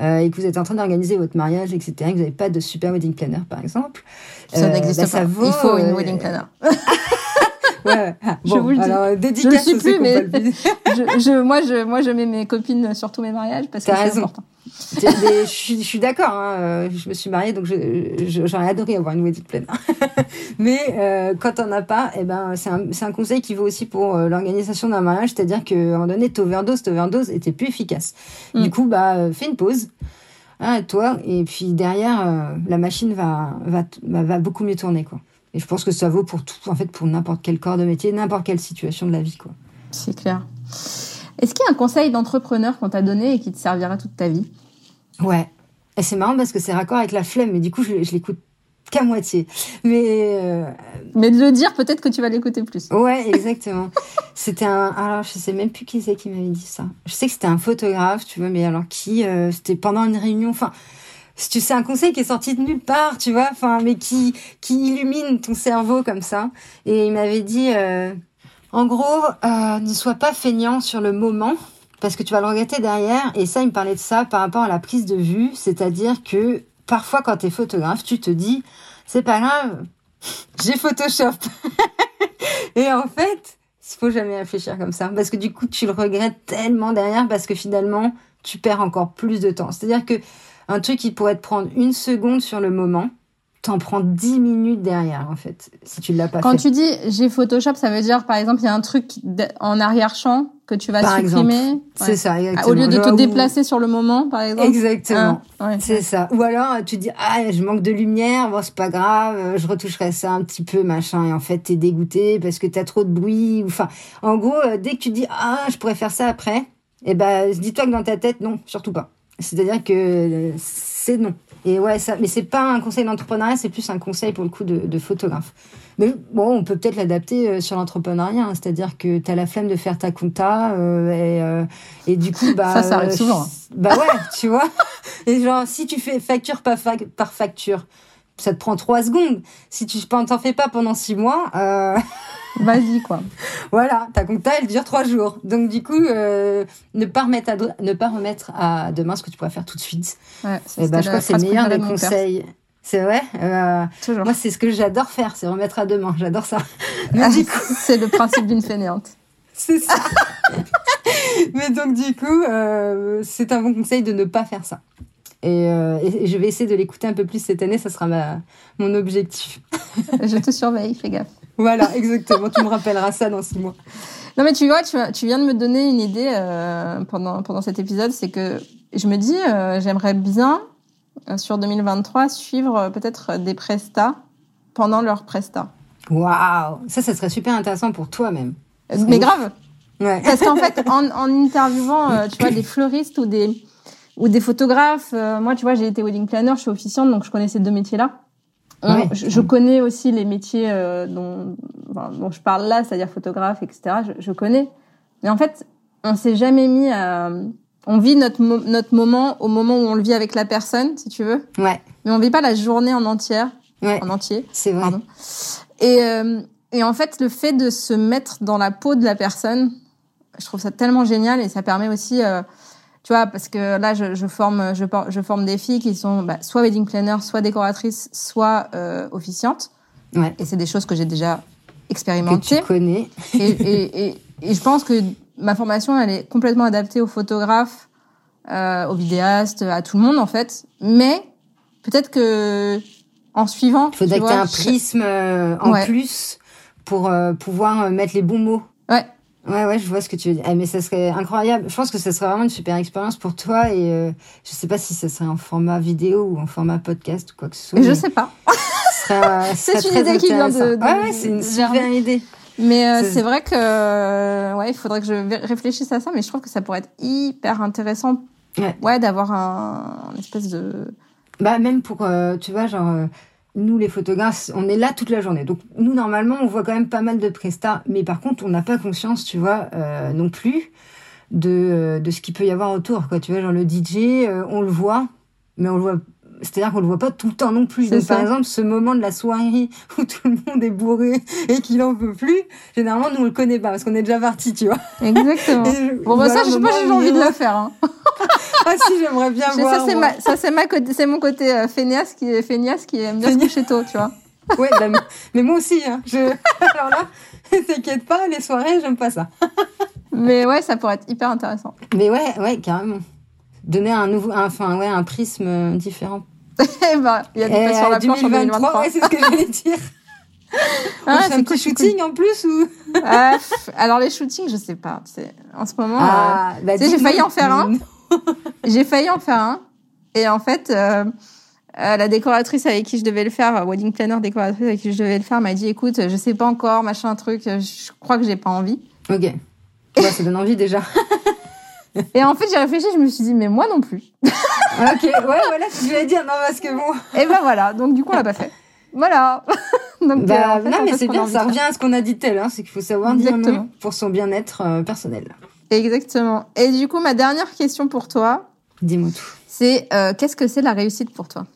Euh, et que vous êtes en train d'organiser votre mariage, etc., que vous n'avez pas de super wedding planner, par exemple. Ça n'existe bah, pas. Vaut, il faut une wedding planner. Bon, je vous le dis. Alors, je ne suis plus, mais je, je, moi, je, moi, je mets mes copines sur tous mes mariages parce que c'est important. je, suis, je suis d'accord. Hein, je me suis mariée, donc j'aurais adoré avoir une wedding planner. mais euh, quand on as pas, eh ben, c'est un, un, conseil qui vaut aussi pour euh, l'organisation d'un mariage, c'est-à-dire qu'à un moment donné, t'overdoses, t'overdoses, et t'es plus efficace. Mm. Du coup, bah, fais une pause. Hein, toi, et puis derrière, euh, la machine va, va, va, va beaucoup mieux tourner, quoi. Et je pense que ça vaut pour tout, en fait, pour n'importe quel corps de métier, n'importe quelle situation de la vie, quoi. C'est clair. Est-ce qu'il y a un conseil d'entrepreneur qu'on t'a donné et qui te servira toute ta vie? Ouais. Et c'est marrant parce que c'est raccord avec la flemme, mais du coup, je, je l'écoute qu'à moitié. Mais euh... mais de le dire, peut-être que tu vas l'écouter plus. Ouais, exactement. c'était un. Alors, je sais même plus qui c'est qui m'avait dit ça. Je sais que c'était un photographe, tu vois, mais alors qui euh, C'était pendant une réunion. Enfin, tu sais un conseil qui est sorti de nulle part, tu vois, enfin, mais qui qui illumine ton cerveau comme ça. Et il m'avait dit, euh, en gros, euh, ne sois pas feignant sur le moment. Parce que tu vas le regretter derrière. Et ça, il me parlait de ça par rapport à la prise de vue. C'est-à-dire que parfois, quand tu es photographe, tu te dis, c'est pas grave, j'ai Photoshop. et en fait, il faut jamais réfléchir comme ça. Parce que du coup, tu le regrettes tellement derrière parce que finalement, tu perds encore plus de temps. C'est-à-dire que un truc qui pourrait te prendre une seconde sur le moment, t'en prends dix minutes derrière, en fait, si tu l'as pas Quand fait. Quand tu dis j'ai Photoshop, ça veut dire, par exemple, il y a un truc en arrière-champ que tu vas par supprimer. Ouais. C'est ça, exactement. Au lieu de te déplacer sur le moment, par exemple. Exactement. Ah, ouais, c'est ouais. ça. Ou alors, tu dis, ah, je manque de lumière, bon, c'est pas grave, je retoucherai ça un petit peu, machin. Et en fait, t'es dégoûté parce que t'as trop de bruit. Enfin, en gros, dès que tu dis, ah, je pourrais faire ça après, eh ben, dis-toi que dans ta tête, non, surtout pas. C'est-à-dire que c'est non. Et ouais, ça, mais c'est pas un conseil d'entrepreneuriat, c'est plus un conseil pour le coup de, de photographe. Mais bon, on peut peut-être l'adapter sur l'entrepreneuriat, hein, c'est-à-dire que tu as la flemme de faire ta compta euh, et, euh, et du coup bah ça, ça arrive souvent. Bah ouais, tu vois. Et genre si tu fais facture par, par facture, ça te prend trois secondes. Si tu t'en fais pas pendant six mois. Euh... Vas-y, quoi. voilà, ta compta, elle dure trois jours. Donc, du coup, euh, ne, pas remettre à, ne pas remettre à demain ce que tu pourrais faire tout de suite. Ouais, et bah, je crois que c'est le meilleur des conseils. C'est vrai? Euh, Moi, c'est ce que j'adore faire, c'est remettre à demain. J'adore ça. Ah. C'est le principe d'une fainéante. c'est ça. Mais donc, du coup, c'est un bon conseil de ne pas faire ça. Et, euh, et, je vais essayer de l'écouter un peu plus cette année, ça sera ma, mon objectif. je te surveille, fais gaffe. Voilà, exactement. tu me rappelleras ça dans six mois. Non, mais tu vois, tu, tu viens de me donner une idée euh, pendant, pendant cet épisode, c'est que je me dis, euh, j'aimerais bien, sur 2023, suivre peut-être des prestats pendant leur prestat. Waouh Ça, ça serait super intéressant pour toi même. Mais ouf. grave Ouais. Parce qu'en fait, en, en interviewant, tu vois, des fleuristes ou des ou des photographes. Euh, moi, tu vois, j'ai été wedding planner, je suis officiante, donc je connais ces deux métiers-là. Ouais. Je, je, connais aussi les métiers euh, dont, enfin, dont je parle là, c'est-à-dire photographe, etc. Je, je, connais. Mais en fait, on s'est jamais mis à... On vit notre, mo notre moment au moment où on le vit avec la personne, si tu veux. Ouais. Mais on vit pas la journée en entière. Ouais. En entier. C'est vrai. Pardon. Et, euh, et en fait, le fait de se mettre dans la peau de la personne, je trouve ça tellement génial et ça permet aussi... Euh, tu vois parce que là je, je forme je, je, forme des filles qui sont bah, soit wedding planner soit décoratrices soit euh, officiantes. Ouais. et c'est des choses que j'ai déjà expérimentées que tu connais. Et, et, et, et, je pense que ma formation elle est complètement adaptée aux photographes euh, aux vidéastes à tout le monde en fait. Mais peut-être que en suivant il faudrait que tu aies un prisme euh, en ouais. plus pour euh, pouvoir mettre les bons mots. Ouais Ouais, ouais, je vois ce que tu veux dire. Eh, mais ça serait incroyable. Je pense que ça serait vraiment une super expérience pour toi et euh, je sais pas si ça serait en format vidéo ou en format podcast ou quoi que ce soit. Je sais pas. c'est une idée qui vient de. de ouais, ouais c'est une super idée. Mais euh, c'est vrai que euh, ouais, il faudrait que je réfléchisse à ça, mais je trouve que ça pourrait être hyper intéressant. Ouais. Ouais, d'avoir un, un, espèce de. Bah même pour, euh, tu vois, genre nous les photographes, on est là toute la journée. Donc nous normalement, on voit quand même pas mal de prestats, mais par contre, on n'a pas conscience, tu vois, euh, non plus de, de ce qu'il peut y avoir autour. Quoi. Tu vois, genre le DJ, euh, on le voit, mais on le voit c'est-à-dire qu'on le voit pas tout le temps non plus. Donc, par exemple, ce moment de la soirée où tout le monde est bourré et qu'il en peut plus, généralement, nous, on le connaît pas parce qu'on est déjà parti, tu vois. Exactement. bon, bah, ça, je sais pas si j'ai envie de le faire, hein. ah, si, j'aimerais bien voir. Ça, c'est ma, ça, c'est ma côté, c'est mon côté euh, feignasse qui est, feignasse qui aime bien coucher tôt, tu vois. ouais, bah, mais moi aussi, hein. Je, alors là, t'inquiète pas, les soirées, j'aime pas ça. mais ouais, ça pourrait être hyper intéressant. Mais ouais, ouais, carrément donner un nouveau, enfin ouais, un prisme différent. Eh ben, il y a des sur la planche en 2023. Ouais, c'est ce que j'allais dire. Ah, c'est un petit shooting en plus ou? Euh, Alors les shootings, je sais pas. En ce moment, ah, euh, bah, j'ai failli en faire un. j'ai failli en faire un. Et en fait, euh, euh, la décoratrice avec qui je devais le faire, wedding planner décoratrice avec qui je devais le faire, m'a dit écoute, je sais pas encore, machin truc, je crois que j'ai pas envie. Ok. Ouais, ça donne envie déjà. Et en fait, j'ai réfléchi, je me suis dit, mais moi non plus. ok, ouais, voilà je voulais dire, non, parce que bon. Et ben voilà, donc du coup, on l'a pas fait. Voilà. donc, bah, euh, non, mais c'est bien, ça revient à ce qu'on a dit tel, hein, c'est qu'il faut savoir dire non pour son bien-être euh, personnel. Exactement. Et du coup, ma dernière question pour toi. Dis-moi tout. C'est euh, qu'est-ce que c'est la réussite pour toi?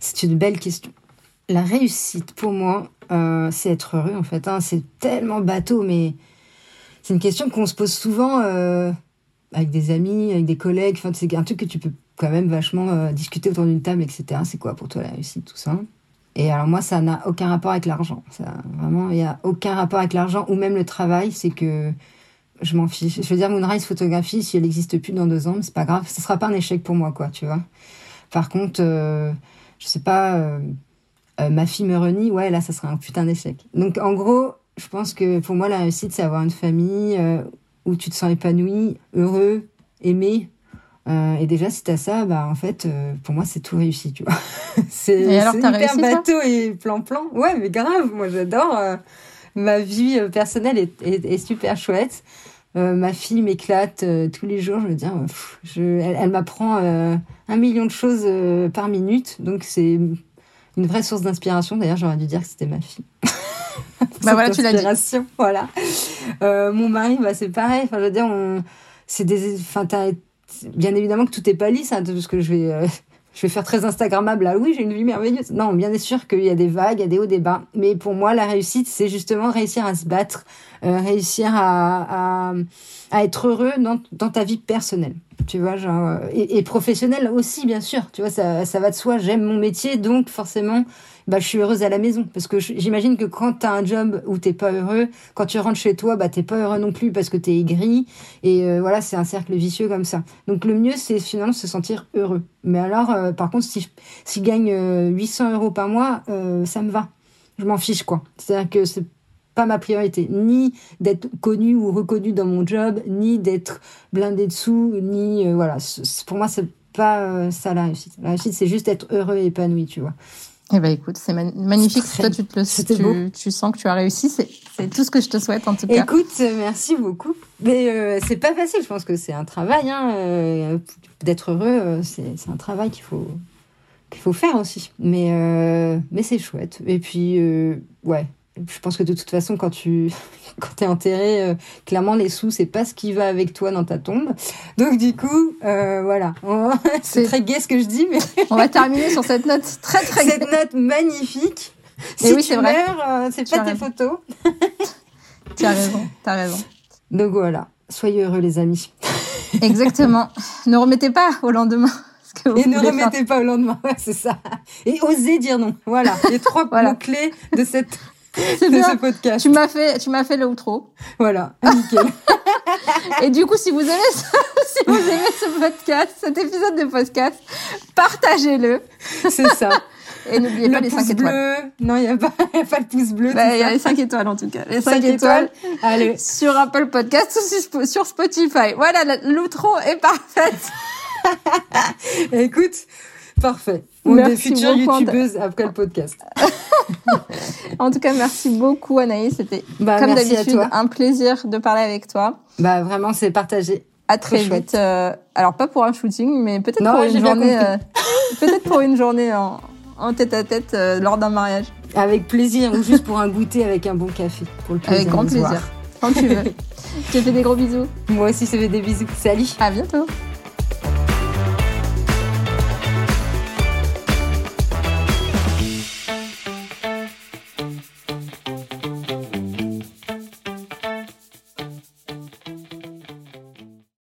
C'est une belle question. La réussite, pour moi, c'est être heureux, en fait. Hein. C'est tellement bateau, mais c'est une question qu'on se pose souvent euh, avec des amis, avec des collègues. Enfin, c'est un truc que tu peux quand même vachement euh, discuter autour d'une table, etc. C'est quoi pour toi la réussite, tout ça? Et alors moi, ça n'a aucun rapport avec l'argent. Ça, vraiment, il y a aucun rapport avec l'argent ou même le travail. C'est que je m'en fiche. Je veux dire, Moonrise photographie, si elle n'existe plus dans deux ans, c'est pas grave. Ce sera pas un échec pour moi, quoi, tu vois. Par contre, euh, je sais pas, euh, ma fille me renie, ouais, là, ça sera un putain d'échec. Donc, en gros, je pense que pour moi, la réussite, c'est avoir une famille euh, où tu te sens épanoui, heureux, aimé. Euh, et déjà, si t'as ça, bah en fait, euh, pour moi, c'est tout réussi, tu vois. c'est hyper bateau et plan-plan. Ouais, mais grave, moi j'adore. ma vie personnelle est, est, super chouette. ma fille m'éclate tous les jours. Je veux dire, je, elle, elle m'apprend un million de choses par minute, donc c'est une vraie source d'inspiration. D'ailleurs, j'aurais dû dire que c'était ma fille. bah voilà, tu l'as dit. Voilà. Euh, mon mari, bah, c'est pareil. Enfin, je veux dire, on... c'est des. Enfin, bien évidemment que tout est pas lisse, hein, parce que je vais. Euh, je vais faire très Instagrammable là, oui, j'ai une vie merveilleuse. Non, bien sûr qu'il y a des vagues, il y a des hauts, des bas. Mais pour moi, la réussite, c'est justement réussir à se battre, euh, réussir à, à, à, être heureux dans, dans ta vie personnelle. Tu vois, genre, et, et professionnelle aussi, bien sûr. Tu vois, ça, ça va de soi. J'aime mon métier, donc forcément, bah, je suis heureuse à la maison. Parce que j'imagine que quand tu as un job où t'es pas heureux, quand tu rentres chez toi, bah, t'es pas heureux non plus parce que t'es aigri. Et euh, voilà, c'est un cercle vicieux comme ça. Donc le mieux, c'est finalement se sentir heureux. Mais alors, euh, par contre, si, si je gagne 800 euh, euros par mois, ça me va. Je m'en fiche, quoi. C'est-à-dire que c'est pas ma priorité, ni d'être connu ou reconnu dans mon job, ni d'être blindé de sous, ni voilà. Pour moi, c'est pas ça la réussite. La réussite, c'est juste être heureux et épanoui, tu vois. Eh ben écoute, c'est magnifique. Toi, tu, te le, tu, tu, sens que tu as réussi. C'est tout ce que je te souhaite en tout cas. Écoute, merci beaucoup. Mais euh, c'est pas facile. Je pense que c'est un travail. Hein, euh, D'être heureux, euh, c'est un travail qu'il faut qu'il faut faire aussi. Mais euh, mais c'est chouette. Et puis ouais, je pense que de toute façon, quand tu quand es enterré, euh, clairement, les sous, c'est pas ce qui va avec toi dans ta tombe. Donc, du coup, euh, voilà. c'est très gai ce que je dis, mais. On va terminer sur cette note très, très Cette note magnifique. Et si oui, c'est vrai. Euh, c'est pas tes photos. tu as raison, tu as raison. Donc, voilà. Soyez heureux, les amis. Exactement. Ne remettez pas au lendemain. Et ne remettez pas au lendemain, ouais, c'est ça. Et osez dire non. Voilà, les trois mots-clés de cette c'est bien. ce podcast. Tu m'as fait, tu m'as fait le outro. Voilà, nickel. Et du coup, si vous aimez, si vous aimez ce podcast, cet épisode de podcast, partagez-le. C'est ça. Et n'oubliez pas les 5 étoiles. Non, il n'y a, pas, a pas le pouce bleu. Bah, il y a les 5 étoiles en tout cas. Les 5, étoiles, Allez. sur Apple Podcast ou sur Spotify. Voilà, l'outro est parfaite. Écoute, parfait. On est futures youtubeuses après le podcast. en tout cas, merci beaucoup Anaïs. C'était bah, comme d'habitude un plaisir de parler avec toi. Bah vraiment, c'est partagé. À très vite. Euh, alors pas pour un shooting, mais peut-être pour une journée. Euh, peut-être pour une journée en, tête à tête euh, lors d'un mariage. Avec plaisir, ou juste pour un goûter avec un bon café. Pour le plaisir Avec grand de plaisir. Quand tu veux. Je te fais des gros bisous. Moi aussi, ça fait des bisous. Salut À bientôt.